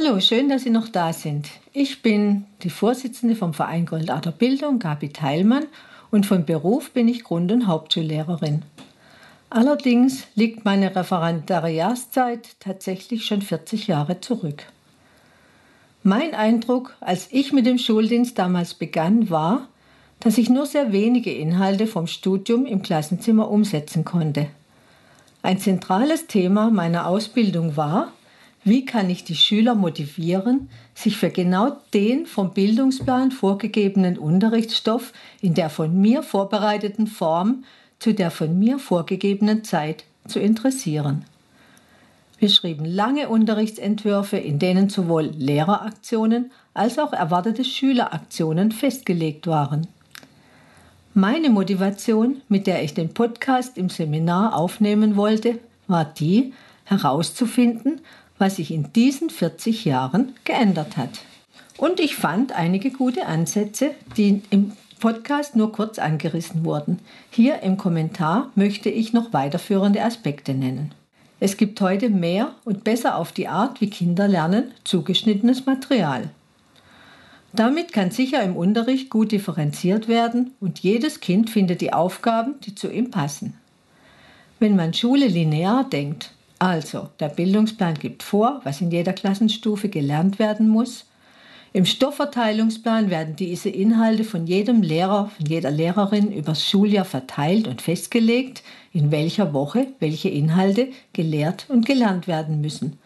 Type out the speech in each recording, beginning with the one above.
Hallo, schön, dass Sie noch da sind. Ich bin die Vorsitzende vom Verein Goldader Bildung, Gabi Teilmann, und von Beruf bin ich Grund- und Hauptschullehrerin. Allerdings liegt meine Referendariatszeit tatsächlich schon 40 Jahre zurück. Mein Eindruck, als ich mit dem Schuldienst damals begann, war, dass ich nur sehr wenige Inhalte vom Studium im Klassenzimmer umsetzen konnte. Ein zentrales Thema meiner Ausbildung war, wie kann ich die Schüler motivieren, sich für genau den vom Bildungsplan vorgegebenen Unterrichtsstoff in der von mir vorbereiteten Form zu der von mir vorgegebenen Zeit zu interessieren? Wir schrieben lange Unterrichtsentwürfe, in denen sowohl Lehreraktionen als auch erwartete Schüleraktionen festgelegt waren. Meine Motivation, mit der ich den Podcast im Seminar aufnehmen wollte, war die, herauszufinden, was sich in diesen 40 Jahren geändert hat. Und ich fand einige gute Ansätze, die im Podcast nur kurz angerissen wurden. Hier im Kommentar möchte ich noch weiterführende Aspekte nennen. Es gibt heute mehr und besser auf die Art, wie Kinder lernen, zugeschnittenes Material. Damit kann sicher im Unterricht gut differenziert werden und jedes Kind findet die Aufgaben, die zu ihm passen. Wenn man Schule linear denkt, also, der Bildungsplan gibt vor, was in jeder Klassenstufe gelernt werden muss. Im Stoffverteilungsplan werden diese Inhalte von jedem Lehrer, von jeder Lehrerin übers Schuljahr verteilt und festgelegt, in welcher Woche welche Inhalte gelehrt und gelernt werden müssen.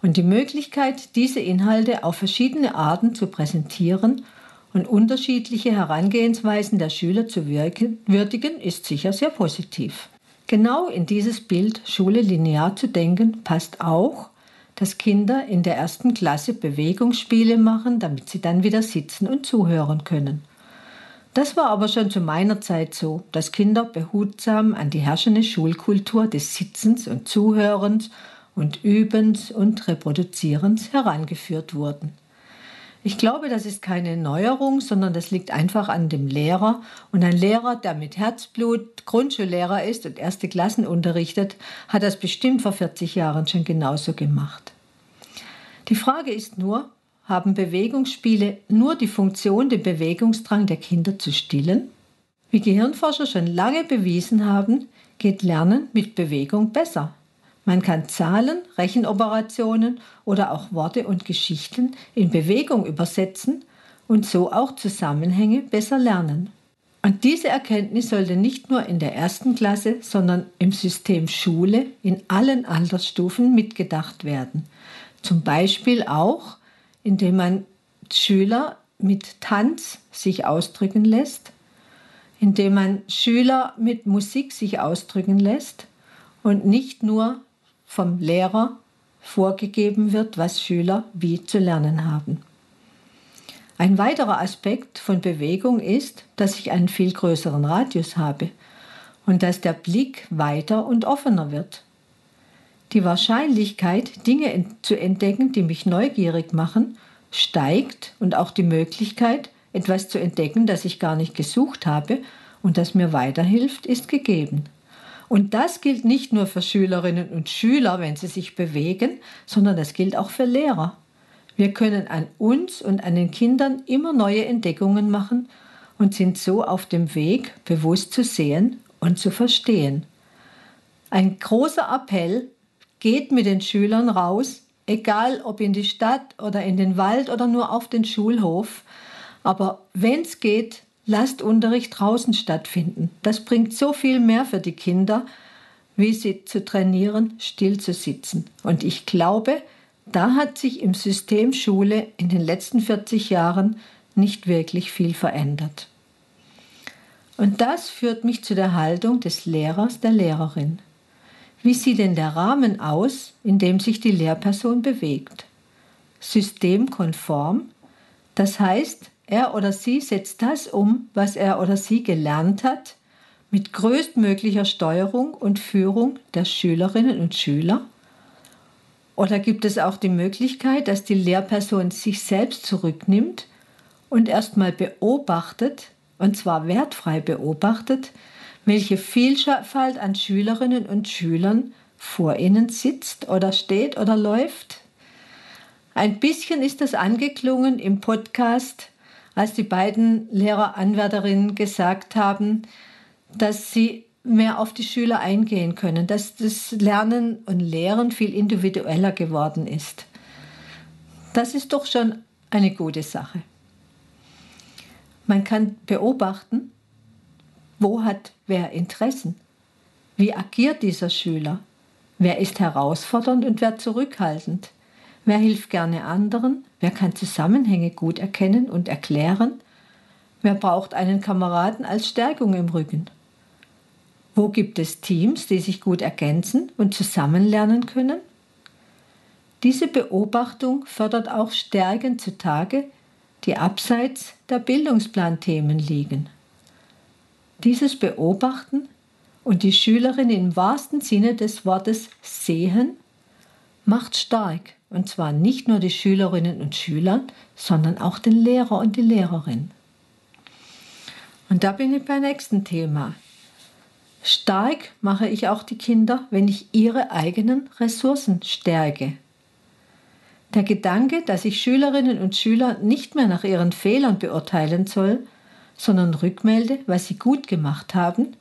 Und die Möglichkeit, diese Inhalte auf verschiedene Arten zu präsentieren und unterschiedliche Herangehensweisen der Schüler zu würdigen, ist sicher sehr positiv. Genau in dieses Bild, Schule linear zu denken, passt auch, dass Kinder in der ersten Klasse Bewegungsspiele machen, damit sie dann wieder sitzen und zuhören können. Das war aber schon zu meiner Zeit so, dass Kinder behutsam an die herrschende Schulkultur des Sitzens und Zuhörens und Übens und Reproduzierens herangeführt wurden. Ich glaube, das ist keine Neuerung, sondern das liegt einfach an dem Lehrer. Und ein Lehrer, der mit Herzblut Grundschullehrer ist und erste Klassen unterrichtet, hat das bestimmt vor 40 Jahren schon genauso gemacht. Die Frage ist nur, haben Bewegungsspiele nur die Funktion, den Bewegungsdrang der Kinder zu stillen? Wie Gehirnforscher schon lange bewiesen haben, geht Lernen mit Bewegung besser. Man kann Zahlen, Rechenoperationen oder auch Worte und Geschichten in Bewegung übersetzen und so auch Zusammenhänge besser lernen. Und diese Erkenntnis sollte nicht nur in der ersten Klasse, sondern im System Schule in allen Altersstufen mitgedacht werden. Zum Beispiel auch, indem man Schüler mit Tanz sich ausdrücken lässt, indem man Schüler mit Musik sich ausdrücken lässt und nicht nur vom Lehrer vorgegeben wird, was Schüler wie zu lernen haben. Ein weiterer Aspekt von Bewegung ist, dass ich einen viel größeren Radius habe und dass der Blick weiter und offener wird. Die Wahrscheinlichkeit, Dinge zu entdecken, die mich neugierig machen, steigt und auch die Möglichkeit, etwas zu entdecken, das ich gar nicht gesucht habe und das mir weiterhilft, ist gegeben. Und das gilt nicht nur für Schülerinnen und Schüler, wenn sie sich bewegen, sondern das gilt auch für Lehrer. Wir können an uns und an den Kindern immer neue Entdeckungen machen und sind so auf dem Weg, bewusst zu sehen und zu verstehen. Ein großer Appell geht mit den Schülern raus, egal ob in die Stadt oder in den Wald oder nur auf den Schulhof. Aber wenn es geht, lasst Unterricht draußen stattfinden. Das bringt so viel mehr für die Kinder, wie sie zu trainieren, still zu sitzen. Und ich glaube, da hat sich im System Schule in den letzten 40 Jahren nicht wirklich viel verändert. Und das führt mich zu der Haltung des Lehrers, der Lehrerin. Wie sieht denn der Rahmen aus, in dem sich die Lehrperson bewegt? Systemkonform, das heißt, er oder sie setzt das um, was er oder sie gelernt hat, mit größtmöglicher Steuerung und Führung der Schülerinnen und Schüler? Oder gibt es auch die Möglichkeit, dass die Lehrperson sich selbst zurücknimmt und erstmal beobachtet, und zwar wertfrei beobachtet, welche Vielfalt an Schülerinnen und Schülern vor ihnen sitzt oder steht oder läuft? Ein bisschen ist das angeklungen im Podcast, als die beiden Lehreranwärterinnen gesagt haben, dass sie mehr auf die Schüler eingehen können, dass das Lernen und Lehren viel individueller geworden ist. Das ist doch schon eine gute Sache. Man kann beobachten, wo hat wer Interessen, wie agiert dieser Schüler, wer ist herausfordernd und wer zurückhaltend. Wer hilft gerne anderen? Wer kann Zusammenhänge gut erkennen und erklären? Wer braucht einen Kameraden als Stärkung im Rücken? Wo gibt es Teams, die sich gut ergänzen und zusammen lernen können? Diese Beobachtung fördert auch Stärken zutage, die abseits der Bildungsplanthemen liegen. Dieses Beobachten und die Schülerin im wahrsten Sinne des Wortes sehen, macht stark. Und zwar nicht nur die Schülerinnen und Schüler, sondern auch den Lehrer und die Lehrerin. Und da bin ich beim nächsten Thema. Stark mache ich auch die Kinder, wenn ich ihre eigenen Ressourcen stärke. Der Gedanke, dass ich Schülerinnen und Schüler nicht mehr nach ihren Fehlern beurteilen soll, sondern rückmelde, was sie gut gemacht haben,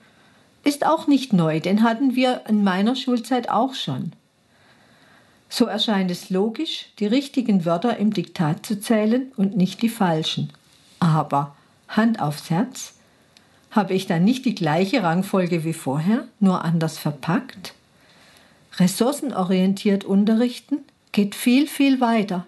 ist auch nicht neu, den hatten wir in meiner Schulzeit auch schon. So erscheint es logisch, die richtigen Wörter im Diktat zu zählen und nicht die falschen. Aber Hand aufs Herz, habe ich dann nicht die gleiche Rangfolge wie vorher, nur anders verpackt? Ressourcenorientiert unterrichten geht viel, viel weiter.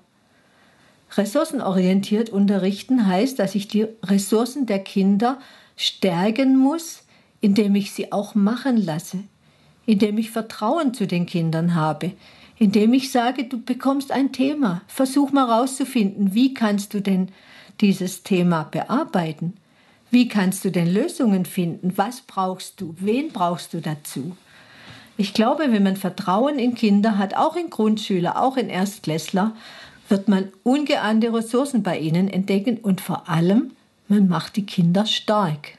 Ressourcenorientiert unterrichten heißt, dass ich die Ressourcen der Kinder stärken muss, indem ich sie auch machen lasse, indem ich Vertrauen zu den Kindern habe, indem ich sage, du bekommst ein Thema. Versuch mal rauszufinden, wie kannst du denn dieses Thema bearbeiten? Wie kannst du denn Lösungen finden? Was brauchst du? Wen brauchst du dazu? Ich glaube, wenn man Vertrauen in Kinder hat, auch in Grundschüler, auch in Erstklässler, wird man ungeahnte Ressourcen bei ihnen entdecken und vor allem, man macht die Kinder stark.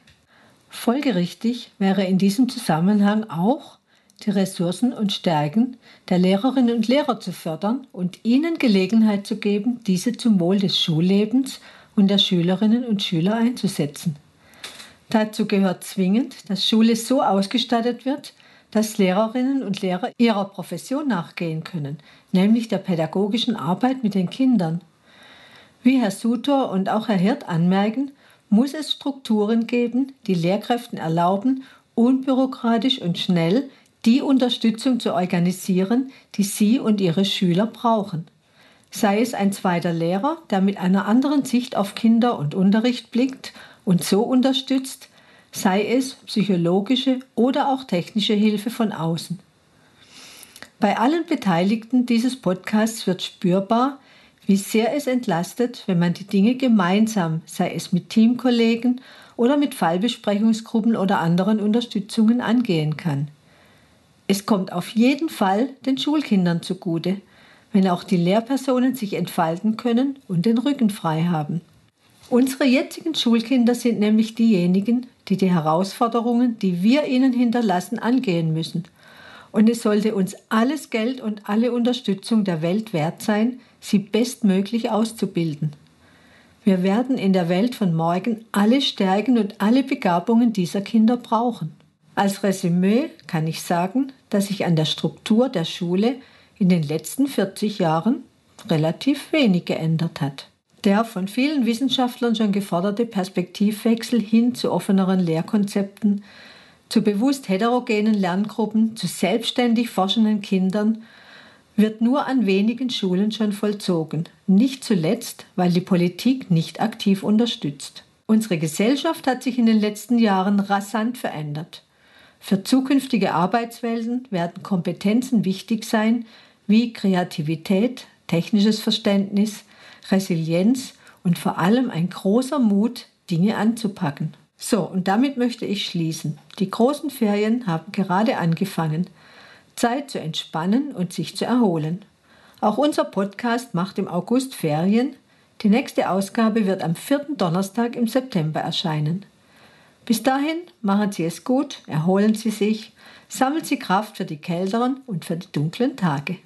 Folgerichtig wäre in diesem Zusammenhang auch, die Ressourcen und Stärken der Lehrerinnen und Lehrer zu fördern und ihnen Gelegenheit zu geben, diese zum Wohl des Schullebens und der Schülerinnen und Schüler einzusetzen. Dazu gehört zwingend, dass Schule so ausgestattet wird, dass Lehrerinnen und Lehrer ihrer Profession nachgehen können, nämlich der pädagogischen Arbeit mit den Kindern. Wie Herr Sutor und auch Herr Hirt anmerken, muss es Strukturen geben, die Lehrkräften erlauben, unbürokratisch und schnell die Unterstützung zu organisieren, die Sie und Ihre Schüler brauchen. Sei es ein zweiter Lehrer, der mit einer anderen Sicht auf Kinder und Unterricht blickt und so unterstützt, sei es psychologische oder auch technische Hilfe von außen. Bei allen Beteiligten dieses Podcasts wird spürbar, wie sehr es entlastet, wenn man die Dinge gemeinsam, sei es mit Teamkollegen oder mit Fallbesprechungsgruppen oder anderen Unterstützungen angehen kann. Es kommt auf jeden Fall den Schulkindern zugute, wenn auch die Lehrpersonen sich entfalten können und den Rücken frei haben. Unsere jetzigen Schulkinder sind nämlich diejenigen, die die Herausforderungen, die wir ihnen hinterlassen, angehen müssen. Und es sollte uns alles Geld und alle Unterstützung der Welt wert sein, sie bestmöglich auszubilden. Wir werden in der Welt von morgen alle Stärken und alle Begabungen dieser Kinder brauchen. Als Resümee kann ich sagen, dass sich an der Struktur der Schule in den letzten 40 Jahren relativ wenig geändert hat. Der von vielen Wissenschaftlern schon geforderte Perspektivwechsel hin zu offeneren Lehrkonzepten, zu bewusst heterogenen Lerngruppen, zu selbstständig forschenden Kindern wird nur an wenigen Schulen schon vollzogen, nicht zuletzt, weil die Politik nicht aktiv unterstützt. Unsere Gesellschaft hat sich in den letzten Jahren rasant verändert. Für zukünftige Arbeitswelten werden Kompetenzen wichtig sein, wie Kreativität, technisches Verständnis, Resilienz und vor allem ein großer Mut, Dinge anzupacken. So, und damit möchte ich schließen. Die großen Ferien haben gerade angefangen. Zeit zu entspannen und sich zu erholen. Auch unser Podcast macht im August Ferien. Die nächste Ausgabe wird am vierten Donnerstag im September erscheinen. Bis dahin machen Sie es gut, erholen Sie sich, sammeln Sie Kraft für die kälteren und für die dunklen Tage.